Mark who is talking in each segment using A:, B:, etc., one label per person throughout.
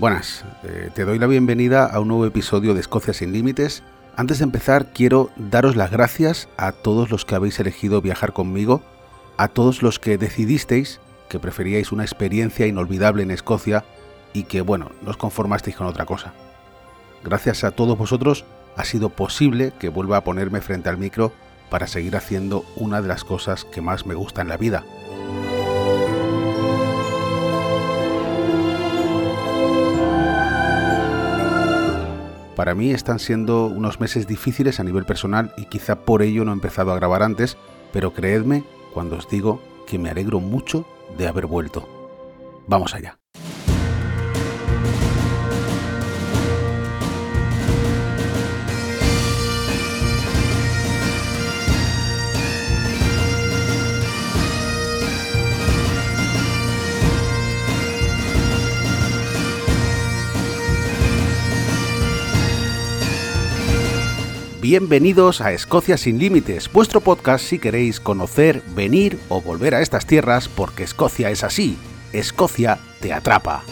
A: Buenas, eh, te doy la bienvenida a un nuevo episodio de Escocia sin Límites. Antes de empezar, quiero daros las gracias a todos los que habéis elegido viajar conmigo, a todos los que decidisteis que preferíais una experiencia inolvidable en Escocia y que, bueno, no os conformasteis con otra cosa. Gracias a todos vosotros ha sido posible que vuelva a ponerme frente al micro para seguir haciendo una de las cosas que más me gusta en la vida, Para mí están siendo unos meses difíciles a nivel personal y quizá por ello no he empezado a grabar antes, pero creedme cuando os digo que me alegro mucho de haber vuelto. Vamos allá. Bienvenidos a Escocia sin Límites, vuestro podcast si queréis conocer, venir o volver a estas tierras porque Escocia es así, Escocia te atrapa.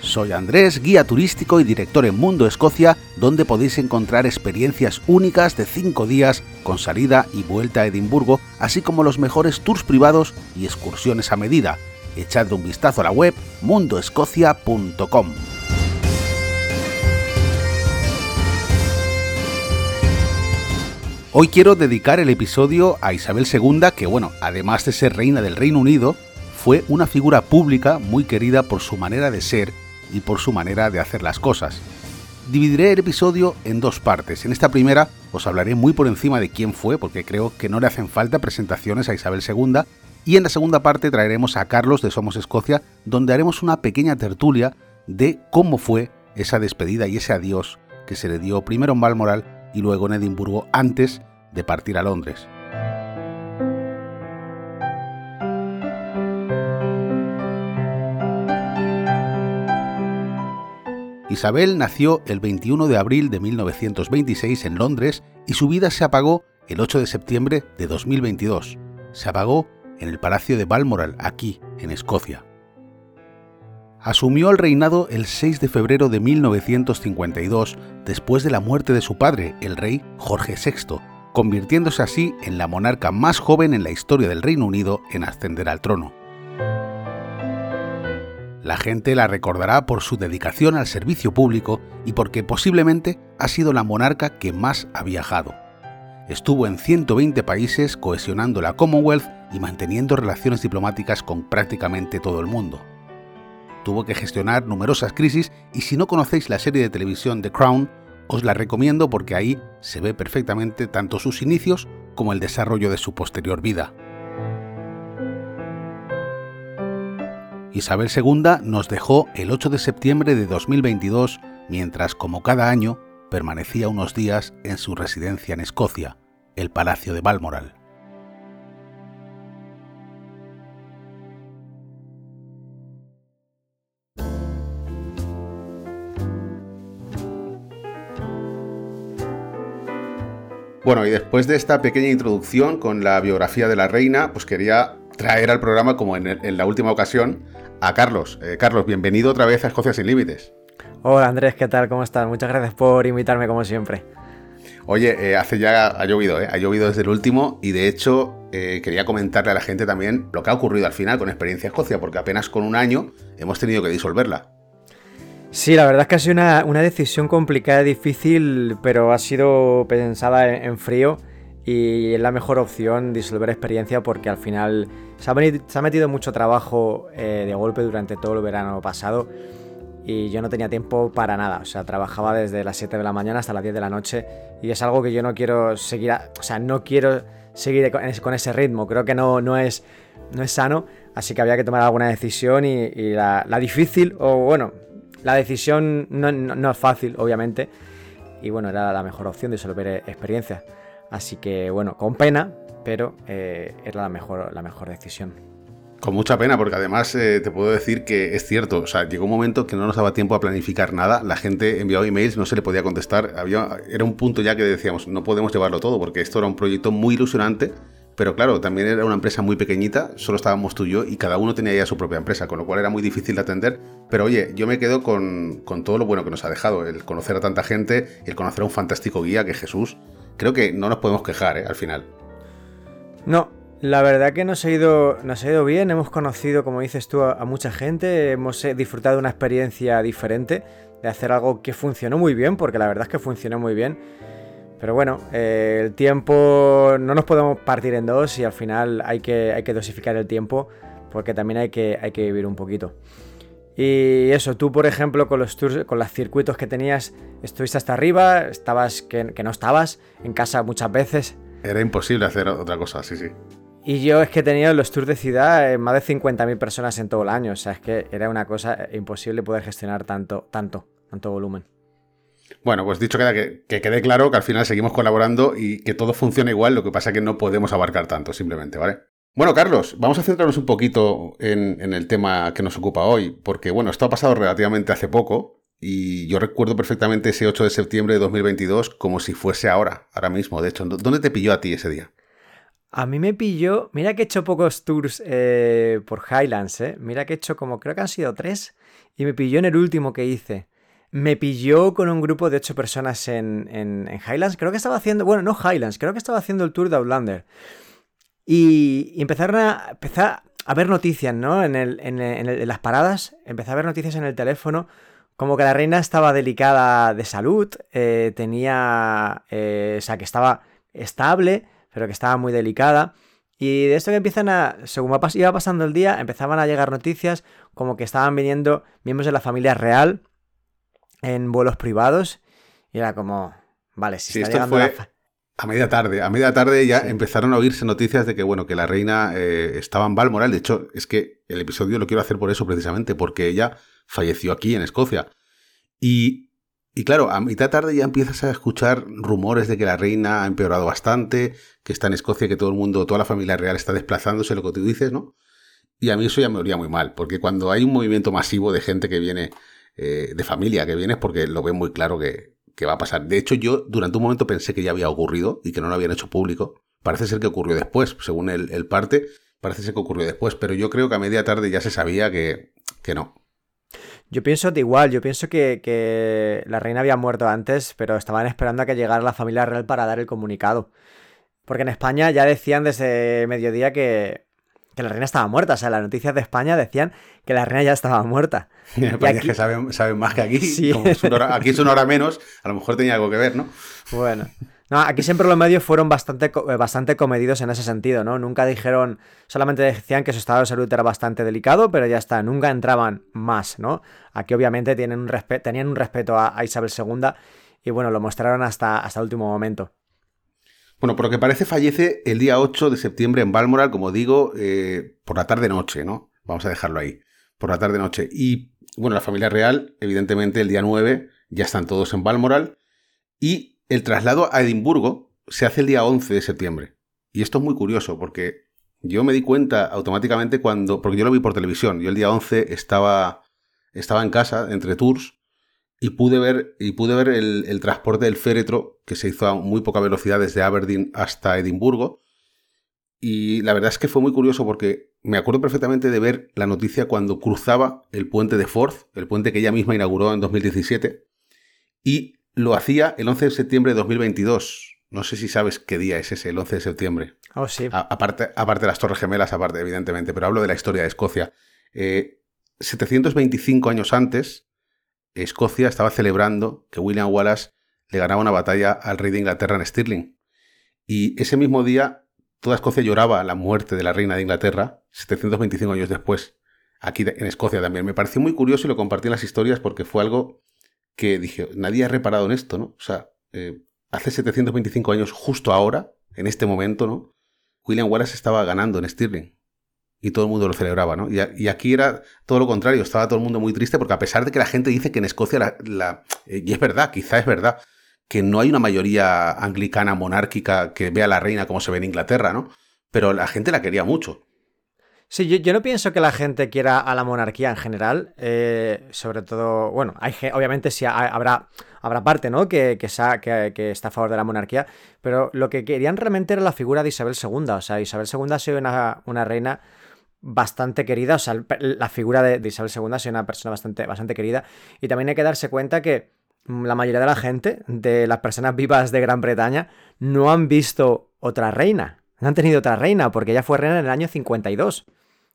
A: Soy Andrés, guía turístico y director en Mundo Escocia, donde podéis encontrar experiencias únicas de 5 días con salida y vuelta a Edimburgo, así como los mejores tours privados y excursiones a medida echad un vistazo a la web mundoescocia.com. Hoy quiero dedicar el episodio a Isabel II, que bueno, además de ser reina del Reino Unido, fue una figura pública muy querida por su manera de ser y por su manera de hacer las cosas. Dividiré el episodio en dos partes. En esta primera os hablaré muy por encima de quién fue, porque creo que no le hacen falta presentaciones a Isabel II, y en la segunda parte traeremos a Carlos de Somos Escocia, donde haremos una pequeña tertulia de cómo fue esa despedida y ese adiós que se le dio primero en Balmoral y luego en Edimburgo antes de partir a Londres. Isabel nació el 21 de abril de 1926 en Londres y su vida se apagó el 8 de septiembre de 2022. Se apagó en el Palacio de Balmoral, aquí, en Escocia. Asumió el reinado el 6 de febrero de 1952, después de la muerte de su padre, el rey Jorge VI, convirtiéndose así en la monarca más joven en la historia del Reino Unido en ascender al trono. La gente la recordará por su dedicación al servicio público y porque posiblemente ha sido la monarca que más ha viajado. Estuvo en 120 países cohesionando la Commonwealth y manteniendo relaciones diplomáticas con prácticamente todo el mundo. Tuvo que gestionar numerosas crisis y si no conocéis la serie de televisión The Crown, os la recomiendo porque ahí se ve perfectamente tanto sus inicios como el desarrollo de su posterior vida. Isabel II nos dejó el 8 de septiembre de 2022 mientras, como cada año, permanecía unos días en su residencia en Escocia, el Palacio de Balmoral. Bueno, y después de esta pequeña introducción con la biografía de la reina, pues quería traer al programa, como en, la última ocasión, a Carlos. Eh, Carlos, bienvenido otra vez a Escocia sin Límites.
B: Hola Andrés, ¿qué tal? ¿Cómo estás? Muchas gracias por invitarme como siempre.
A: Oye, eh, hace ya ha llovido, ¿eh? ha llovido desde el último y de hecho eh, quería comentarle a la gente también lo que ha ocurrido al final con Experiencia Escocia, porque apenas con un año hemos tenido que disolverla.
B: Sí, la verdad es que ha sido una, decisión complicada difícil, pero ha sido pensada en, frío y es la mejor opción disolver experiencia porque al final se ha, metido mucho trabajo eh, de golpe durante todo el verano pasado y yo no tenía tiempo para nada, o sea, trabajaba desde las 7 de la mañana hasta las 10 de la noche y es algo que yo no quiero seguir, o sea, no quiero seguir con ese ritmo, creo que no, no, es, no es sano, así que había que tomar alguna decisión y, la, difícil, o bueno, la decisión no, es fácil, obviamente. Y bueno, era la mejor opción de disolver experiencias. Así que bueno, con pena, pero eh, era la mejor, la mejor decisión.
A: Con mucha pena, porque además eh, te puedo decir que es cierto, o sea, llegó un momento que no nos daba tiempo a planificar nada, la gente enviaba emails, no se le podía contestar, Había, era un punto ya que decíamos, no podemos llevarlo todo, porque esto era un proyecto muy ilusionante, pero claro, también era una empresa muy pequeñita, solo estábamos tú y yo, y cada uno tenía ya su propia empresa, con lo cual era muy difícil de atender. Pero oye, yo me quedo con, todo lo bueno que nos ha dejado, el conocer a tanta gente, el conocer a un fantástico guía que Jesús. Creo que no nos podemos quejar, ¿eh? Al final.
B: No, la verdad que nos ha ido, nos ha ido bien, hemos conocido, como dices tú, a, mucha gente, hemos eh, disfrutado de una experiencia diferente, de hacer algo que funcionó muy bien, porque la verdad es que funcionó muy bien. Pero bueno, eh, el tiempo no nos podemos partir en dos y al final hay que, hay que dosificar el tiempo porque también hay que, hay que vivir un poquito. Y eso, tú por ejemplo con los tours, con los circuitos que tenías, estuviste hasta arriba, estabas que, no estabas en casa muchas veces.
A: Era imposible hacer otra cosa, sí, sí.
B: Y yo es que he tenido los tours de ciudad eh, más de 50.000 personas en todo el año, o sea, es que era una cosa imposible poder gestionar tanto, tanto, tanto volumen.
A: Bueno, pues dicho queda que, que, quede claro que al final seguimos colaborando y que todo funciona igual, lo que pasa es que no podemos abarcar tanto, simplemente, ¿vale? Bueno, Carlos, vamos a centrarnos un poquito en, el tema que nos ocupa hoy, porque bueno, esto ha pasado relativamente hace poco y yo recuerdo perfectamente ese 8 de septiembre de 2022 como si fuese ahora, ahora mismo. De hecho, ¿dónde te pilló a ti ese día?
B: A mí me pilló, mira que he hecho pocos tours eh, por Highlands, ¿eh? mira que he hecho como, creo que han sido tres, y me pilló en el último que hice. Me pilló con un grupo de ocho personas en, Highlands. Creo que estaba haciendo. Bueno, no Highlands, creo que estaba haciendo el tour de Outlander. Y, empezaron a. Empezar a ver noticias, ¿no? En, las paradas. Empecé a ver noticias en el teléfono. Como que la reina estaba delicada de salud. Eh, tenía. Eh, o sea, que estaba estable, pero que estaba muy delicada. Y de esto que empiezan a. Según iba pasando el día, empezaban a llegar noticias como que estaban viniendo miembros de la familia real en vuelos privados y era como, vale, si está llegando
A: fue a media tarde, a media tarde ya empezaron a oírse noticias de que bueno, que la reina eh, estaba en Balmoral, de hecho, es que el episodio lo quiero hacer por eso precisamente, porque ella falleció aquí en Escocia. Y y claro, a mitad tarde ya empiezas a escuchar rumores de que la reina ha empeorado bastante, que está en Escocia, que todo el mundo, toda la familia real está desplazándose, lo que tú dices, ¿no? Y a mí eso ya me olía muy mal, porque cuando hay un movimiento masivo de gente que viene eh, de familia que vienes porque lo ven muy claro que, va a pasar. De hecho, yo durante un momento pensé que ya había ocurrido y que no lo habían hecho público. Parece ser que ocurrió después, según el, parte, parece ser que ocurrió después, pero yo creo que a media tarde ya se sabía que, que no.
B: Yo pienso de igual, yo pienso que, que, la reina había muerto antes, pero estaban esperando a que llegara la familia real para dar el comunicado. Porque en España ya decían desde mediodía que, que la reina estaba muerta. O sea, las noticias de España decían que la reina ya estaba muerta.
A: y aquí... es que saben, más que aquí. aquí es una hora menos, a lo mejor tenía algo que ver, ¿no?
B: Bueno. No, aquí siempre los medios fueron bastante, eh, bastante comedidos en ese sentido, ¿no? Nunca dijeron, solamente decían que su estado de salud era bastante delicado, pero ya está, nunca entraban más, ¿no? Aquí obviamente tienen un tenían un respeto a, Isabel II y bueno, lo mostraron hasta, hasta el último momento.
A: Bueno, por lo que parece fallece el día 8 de septiembre en Balmoral, como digo, eh, por la tarde-noche, ¿no? Vamos a dejarlo ahí, por la tarde-noche. Y bueno, la familia real, evidentemente, el día 9 ya están todos en Balmoral. Y el traslado a Edimburgo se hace el día 11 de septiembre. Y esto es muy curioso porque yo me di cuenta automáticamente cuando, porque yo lo vi por televisión, yo el día 11 estaba, estaba en casa entre tours y pude ver, y pude ver el, transporte del féretro que se hizo a muy poca velocidad desde Aberdeen hasta Edimburgo. Y la verdad es que fue muy curioso porque me acuerdo perfectamente de ver la noticia cuando cruzaba el puente de Forth, el puente que ella misma inauguró en 2017, y lo hacía el 11 de septiembre de 2022. No sé si sabes qué día es ese, el 11 de septiembre.
B: Oh, sí.
A: aparte, aparte de las Torres Gemelas, aparte, evidentemente, pero hablo de la historia de Escocia. 725 eh, años antes, Escocia estaba celebrando que William Wallace le ganaba una batalla al rey de Inglaterra en Stirling. Y ese mismo día toda Escocia lloraba la muerte de la reina de Inglaterra, 725 años después, aquí en Escocia también. Me pareció muy curioso y lo compartí en las historias porque fue algo que dije, nadie ha reparado en esto, ¿no? O sea, eh, hace 725 años, justo ahora, en este momento, ¿no? William Wallace estaba ganando en Stirling y todo el mundo lo celebraba, ¿no? Y, aquí era todo lo contrario, estaba todo el mundo muy triste porque a pesar de que la gente dice que en Escocia, la, eh, y es verdad, quizá es verdad, que no hay una mayoría anglicana monárquica que vea a la reina como se ve en Inglaterra, ¿no? Pero la gente la quería mucho.
B: Sí, yo, no pienso que la gente quiera a la monarquía en general. Eh, sobre todo, bueno, hay, obviamente sí habrá, habrá parte, ¿no? Que, que, está a favor de la monarquía. Pero lo que querían realmente era la figura de Isabel II. O sea, Isabel II ha sido una, reina bastante querida. O sea, la figura de, Isabel II ha sido una persona bastante, bastante querida. Y también hay que darse cuenta que la mayoría de la gente, de las personas vivas de Gran Bretaña, no han visto otra reina. No han tenido otra reina, porque ella fue reina en el año 52.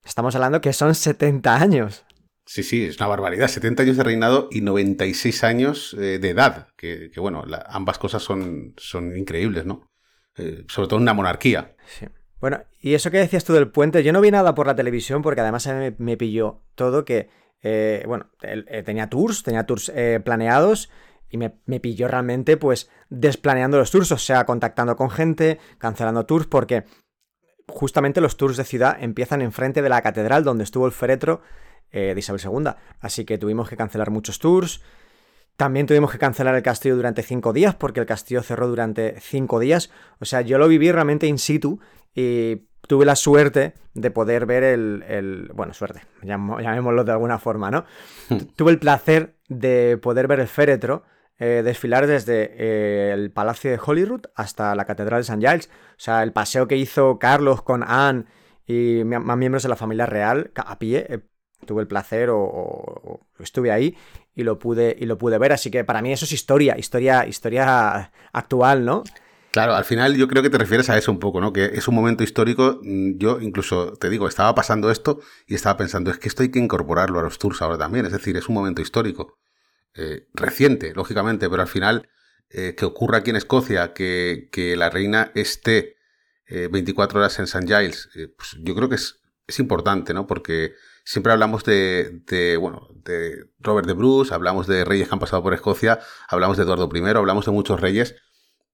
B: Estamos hablando que son 70 años.
A: Sí, sí, es una barbaridad. 70 años de reinado y 96 años eh, de edad. Que, bueno, ambas cosas son, son increíbles, ¿no? Eh, sobre todo en una monarquía.
B: Sí. Bueno, y eso que decías tú del puente, yo no vi nada por la televisión porque además me, pilló todo que, eh, bueno, tenía tours, tenía tours planeados y me, me, pilló realmente pues desplaneando los tours, o sea, contactando con gente, cancelando tours porque justamente los tours de ciudad empiezan enfrente de la catedral donde estuvo el féretro eh, de Isabel II. Así que tuvimos que cancelar muchos tours. También tuvimos que cancelar el castillo durante cinco días porque el castillo cerró durante cinco días. O sea, yo lo viví realmente in situ y tuve la suerte de poder ver el... bueno, suerte, llamémoslo de alguna forma, ¿no? tuve el placer de poder ver el féretro eh, desfilar desde eh, el Palacio de Holyrood hasta la Catedral de St. Giles. O sea, el paseo que hizo Carlos con Anne y más miembros de la familia real a pie. Eh, tuve el placer o, estuve ahí y lo pude y lo pude ver. Así que para mí eso es historia, historia, historia actual, ¿no?
A: Claro, al final yo creo que te refieres a eso un poco, ¿no? Que es un momento histórico. Mm, yo incluso te digo, estaba pasando esto y estaba pensando, es que esto hay que incorporarlo a los tours ahora también. Es decir, es un momento histórico. Eh, reciente, lógicamente, pero al final eh, que ocurra aquí en Escocia que, la reina esté 24 eh, horas en St. Giles, pues yo creo que es, es, importante, ¿no? Porque siempre hablamos de, de, bueno, de Robert de Bruce, hablamos de reyes que han pasado por Escocia, hablamos de Eduardo I, hablamos de muchos reyes,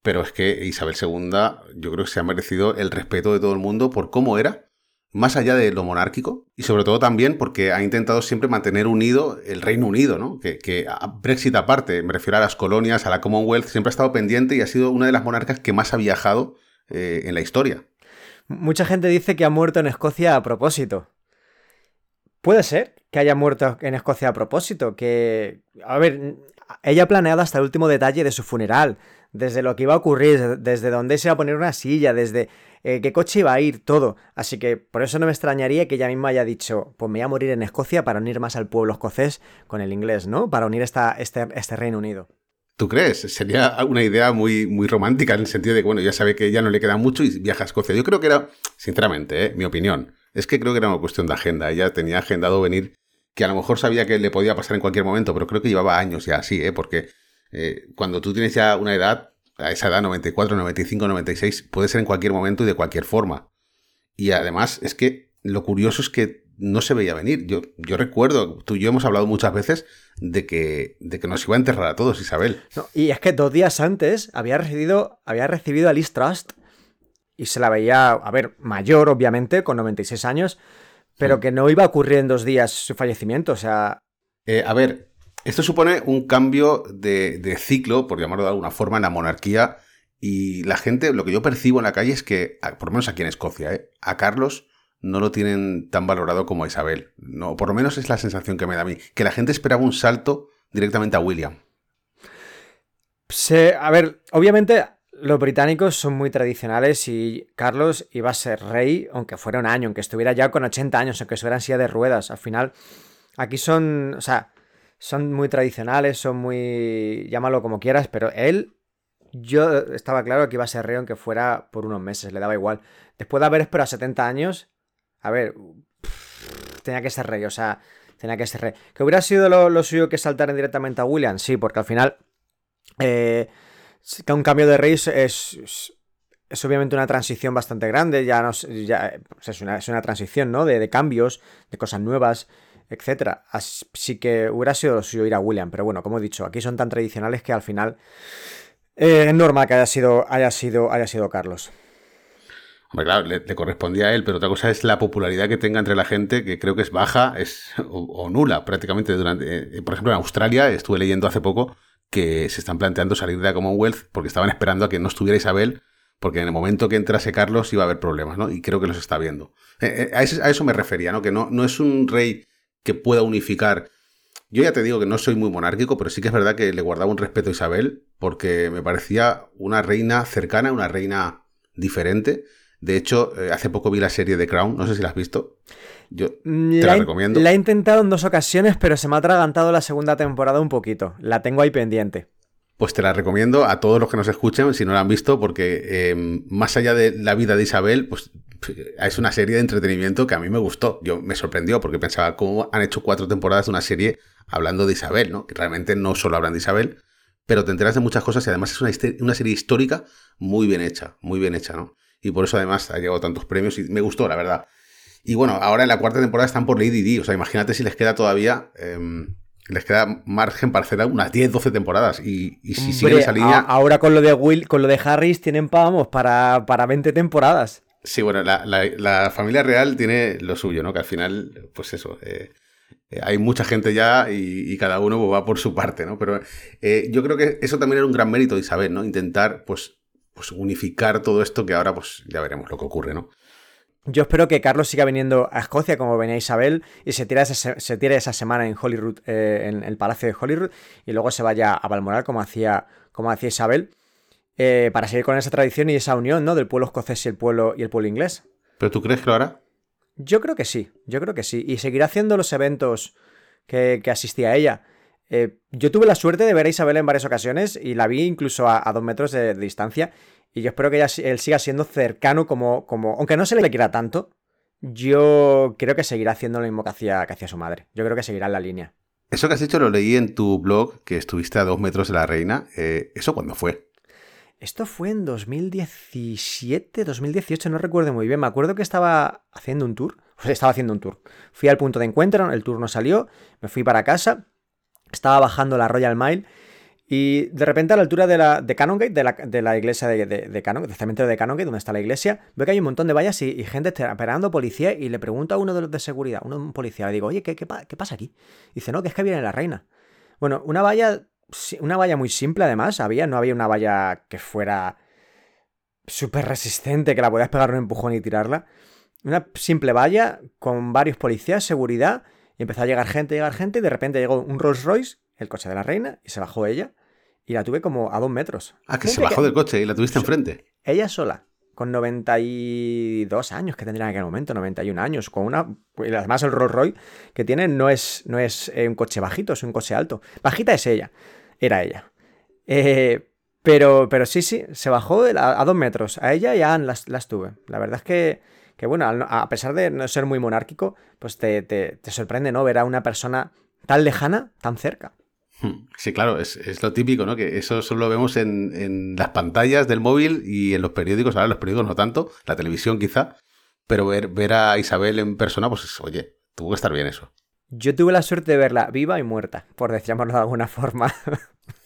A: pero es que Isabel II yo creo que se ha merecido el respeto de todo el mundo por cómo era más allá de lo monárquico y sobre todo también porque ha intentado siempre mantener unido el Reino Unido, ¿no? Que, Brexit aparte, me refiero a las colonias, a la Commonwealth, siempre ha estado pendiente y ha sido una de las monarcas que más ha viajado eh, en la historia.
B: Mucha gente dice que ha muerto en Escocia a propósito. Puede ser que haya muerto en Escocia a propósito, que... A ver, ella planeado hasta el último detalle de su funeral, desde lo que iba a ocurrir, desde dónde se iba a poner una silla, desde eh, qué coche iba a ir, todo. Así que por eso no me extrañaría que ella misma haya dicho, pues me voy a morir en Escocia para unir más al pueblo escocés con el inglés, ¿no? Para unir esta, este, este Reino Unido.
A: ¿Tú crees? Sería una idea muy, muy romántica en el sentido de que, bueno, ya sabe que ya no le queda mucho y viaja a Escocia. Yo creo que era, sinceramente, ¿eh? mi opinión, es que creo que era una cuestión de agenda. Ella tenía agendado venir, que a lo mejor sabía que le podía pasar en cualquier momento, pero creo que llevaba años ya así, ¿eh? Porque eh, cuando tú tienes ya una edad, a esa edad, 94, 95, 96, puede ser en cualquier momento y de cualquier forma. Y además es que lo curioso es que no se veía venir. Yo, yo recuerdo, tú y yo hemos hablado muchas veces de que, de que nos iba a enterrar a todos, Isabel.
B: y es que dos días antes había recibido, había recibido a Liz Trust y se la veía, a ver, mayor, obviamente, con 96 años, pero que no iba a ocurrir en dos días su fallecimiento. O sea.
A: Eh, a ver, esto supone un cambio de, ciclo, por llamarlo de alguna forma, en la monarquía. Y la gente, lo que yo percibo en la calle es que, por lo menos aquí en Escocia, ¿eh? a Carlos no lo tienen tan valorado como a Isabel. No, por lo menos es la sensación que me da a mí. Que la gente esperaba un salto directamente a William.
B: a ver, obviamente los británicos son muy tradicionales y Carlos iba a ser rey, aunque fuera un año, aunque estuviera ya con 80 años, aunque estuviera en silla de ruedas. Al final, aquí son, o sea, son muy tradicionales, son muy... llámalo como quieras, pero él, yo estaba claro que iba a ser rey aunque fuera por unos meses, le daba igual. Después de haber esperado 70 años, a ver, tenía que ser rey, o sea, tenía que ser rey. ¿Que hubiera sido lo, suyo que saltar directamente a William? Sí, porque al final, eh, un cambio de rey es, es, obviamente una transición bastante grande, ya no ya, es, una, es, una, transición, ¿no? De, de cambios, de cosas nuevas etcétera. Así que hubiera sido suyo ir a William, pero bueno, como he dicho, aquí son tan tradicionales que al final eh, es normal que haya sido, haya sido, haya sido Carlos.
A: Hombre, claro, le, correspondía a él, pero otra cosa es la popularidad que tenga entre la gente, que creo que es baja es, o, nula prácticamente durante... Eh, por ejemplo, en Australia, estuve leyendo hace poco que se están planteando salir de la Commonwealth porque estaban esperando a que no estuviera Isabel porque en el momento que entrase Carlos iba a haber problemas, ¿no? Y creo que los está viendo. Eh, eh, a, eso, me refería, ¿no? Que no, no es un rey que pueda unificar. Yo ya te digo que no soy muy monárquico, pero sí que es verdad que le guardaba un respeto a Isabel, porque me parecía una reina cercana, una reina diferente. De hecho, eh, hace poco vi la serie de Crown, no sé si la has visto. Yo te la, recomiendo.
B: La he intentado en dos ocasiones, pero se me ha atragantado la segunda temporada un poquito. La tengo ahí pendiente.
A: Pues te la recomiendo a todos los que nos escuchen, si no la han visto, porque em, más allá de la vida de Isabel, pues es una serie de entretenimiento que a mí me gustó. Yo me sorprendió porque pensaba cómo han hecho cuatro temporadas de una serie hablando de Isabel, ¿no? Que realmente no solo hablan de Isabel, pero te enteras de muchas cosas y además es una, una serie histórica muy bien hecha, muy bien hecha, ¿no? Y por eso además ha llegado tantos premios y me gustó, la verdad. Y bueno, ahora en la cuarta temporada están por Lady Di. O sea, imagínate si les queda todavía. Em, les queda margen para hacer unas 10, 12 temporadas. Y, si siguen esa línea.
B: ahora con lo de Will, con lo de Harris, tienen vamos, para, para 20 temporadas.
A: Sí, bueno, la, familia real tiene lo suyo, ¿no? Que al final, pues eso. Eh, eh, hay mucha gente ya y, cada uno pues, va por su parte, ¿no? Pero eh, yo creo que eso también era un gran mérito de Isabel, ¿no? Intentar, pues, pues unificar todo esto que ahora, pues ya veremos lo que ocurre, ¿no?
B: Yo espero que Carlos siga viniendo a Escocia como venía Isabel y se tire esa, se tire esa semana en Holyrood, eh, en el Palacio de Holyrood, y luego se vaya a Balmoral como hacía, como hacía Isabel, eh, para seguir con esa tradición y esa unión ¿no? del pueblo escocés y el pueblo, y el pueblo inglés.
A: ¿Pero tú crees que lo hará?
B: Yo creo que sí, yo creo que sí. Y seguirá haciendo los eventos que, que asistía a ella. Eh, yo tuve la suerte de ver a Isabel en varias ocasiones y la vi incluso a, dos metros de distancia y yo espero que él siga siendo cercano como, como, aunque no se le quiera tanto, yo creo que seguirá haciendo lo mismo que hacía, que hacía su madre. Yo creo que seguirá en la línea.
A: Eso que has dicho lo leí en tu blog, que estuviste a dos metros de la reina. Eh, ¿Eso cuándo fue?
B: Esto fue en 2017, 2018, no recuerdo muy bien. Me acuerdo que estaba haciendo un tour. Pues estaba haciendo un tour. Fui al punto de encuentro, el tour no salió, me fui para casa, estaba bajando la Royal Mile y de repente a la altura de, la, de Canongate, de la, de la iglesia de, Canongate, del cementerio de Canongate, donde está la iglesia, veo que hay un montón de vallas y, gente esperando policía y le pregunto a uno de los de seguridad, uno un policía, le digo, oye, ¿qué, qué, pasa aquí? dice, no, que es que viene la reina. Bueno, una valla, una valla muy simple además, había, no había una valla que fuera súper resistente, que la podías pegar un empujón y tirarla. Una simple valla con varios policías, seguridad, y empezó a llegar gente, llegar gente, y de repente llegó un Rolls Royce, el coche de la reina, y se bajó ella y la tuve como a dos metros.
A: Ah, que se bajó del coche y la tuviste enfrente.
B: Ella sola, con 92 años que tendría en aquel momento, 91 años, con una... Además el Rolls Royce que tiene no es, no es eh, un coche bajito, es un coche alto. Bajita es ella, era ella. Eh, pero, pero sí, sí, se bajó a, dos metros. A ella y a Anne las, las tuve. La verdad es que, que, bueno, a pesar de no ser muy monárquico, pues te, te, te sorprende, ¿no? Ver a una persona tan lejana, tan cerca.
A: Hmm. Sí, claro, es, lo típico, ¿no? Que eso solo lo vemos en, las pantallas del móvil y en los periódicos. Ahora los periódicos no tanto, la televisión quizá, pero ver, ver a Isabel en persona, pues oye, tuvo que estar bien eso.
B: Yo tuve la suerte de verla viva y muerta, por decirlo de alguna forma.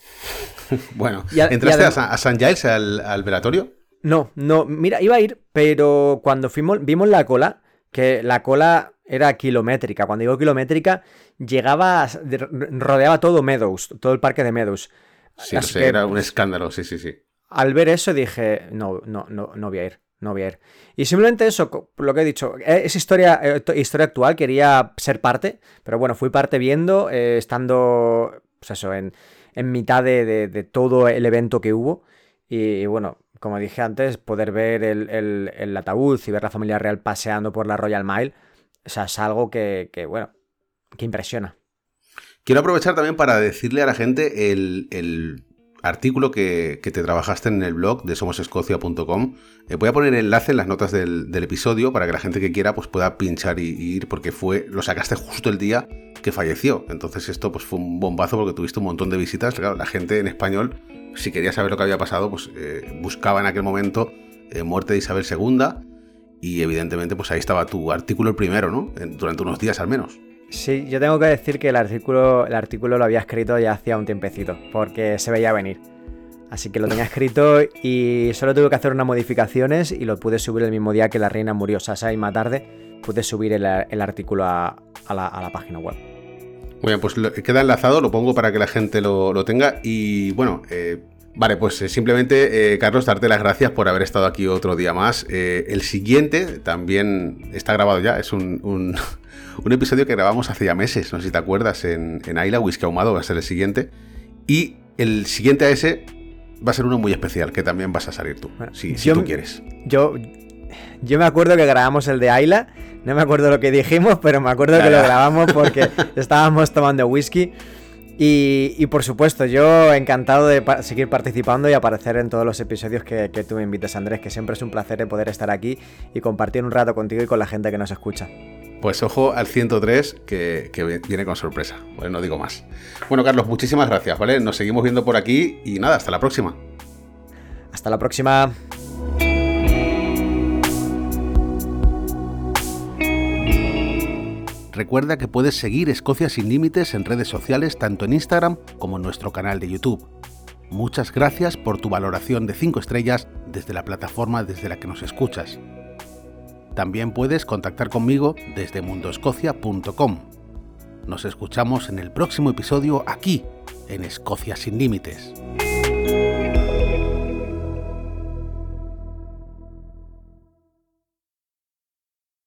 A: bueno, ¿entraste a, San Giles al, al velatorio?
B: No, no, mira, iba a ir, pero cuando fuimos, vimos la cola, que la cola era kilométrica. Cuando digo kilométrica, llegaba, rodeaba todo Meadows, todo el parque de Meadows.
A: Sí, era un escándalo, sí, sí, sí.
B: Al ver eso dije, no, no, no, no voy a ir, no voy a ir. Y simplemente eso, lo que he dicho, eh, es historia, eh, historia actual, quería ser parte, pero bueno, fui parte viendo, eh, estando, pues eso, en, en mitad de, todo el evento que hubo. Y, bueno, como dije antes, poder ver el, ataúd y ver la familia real paseando por la Royal Mile o sea, es algo que, bueno, que impresiona.
A: Quiero aprovechar también para decirle a la gente el, artículo que, te trabajaste en el blog de somosescocia.com. Eh, voy a poner el enlace en las notas del, episodio para que la gente que quiera pues, pueda pinchar y, ir, porque fue lo sacaste justo el día que falleció. Entonces esto pues, fue un bombazo porque tuviste un montón de visitas. Claro, la gente en español, si quería saber lo que había pasado, pues eh, buscaba en aquel momento eh, muerte de Isabel II y evidentemente, pues ahí estaba tu artículo el primero, ¿no? Durante unos días al menos.
B: Sí, yo tengo que decir que el artículo, el artículo lo había escrito ya hacía un tiempecito, porque se veía venir. Así que lo tenía escrito y solo tuve que hacer unas modificaciones y lo pude subir el mismo día que la reina murió. O sea, esa misma tarde pude subir el, artículo a, la, página web.
A: Muy bien, pues queda enlazado, lo pongo para que la gente lo, tenga. Y bueno, eh, Vale, pues eh, simplemente, eh, Carlos, darte las gracias por haber estado aquí otro día más. Eh, el siguiente también está grabado ya, es un, un, episodio que grabamos hace ya meses, no sé si te acuerdas, en, en Aila, Whisky Ahumado va a ser el siguiente. Y el siguiente a ese va a ser uno muy especial, que también vas a salir tú, si, tú quieres.
B: Yo, yo me acuerdo que grabamos el de Ayla, no me acuerdo lo que dijimos, pero me acuerdo que lo grabamos porque estábamos tomando whisky. Y, por supuesto, yo encantado de seguir participando y aparecer en todos los episodios que, tú me invites, Andrés, que siempre es un placer poder estar aquí y compartir un rato contigo y con la gente que nos escucha.
A: Pues ojo al 103 que, que viene con sorpresa, ¿vale? No digo más. Bueno, Carlos, muchísimas gracias, ¿vale? Nos seguimos viendo por aquí y nada, hasta la próxima.
B: Hasta la próxima.
A: Recuerda que puedes seguir Escocia sin Límites en redes sociales tanto en Instagram como en nuestro canal de YouTube. Muchas gracias por tu valoración de 5 estrellas desde la plataforma desde la que nos escuchas. También puedes contactar conmigo desde mundoescocia.com. Nos escuchamos en el próximo episodio aquí, en Escocia sin Límites.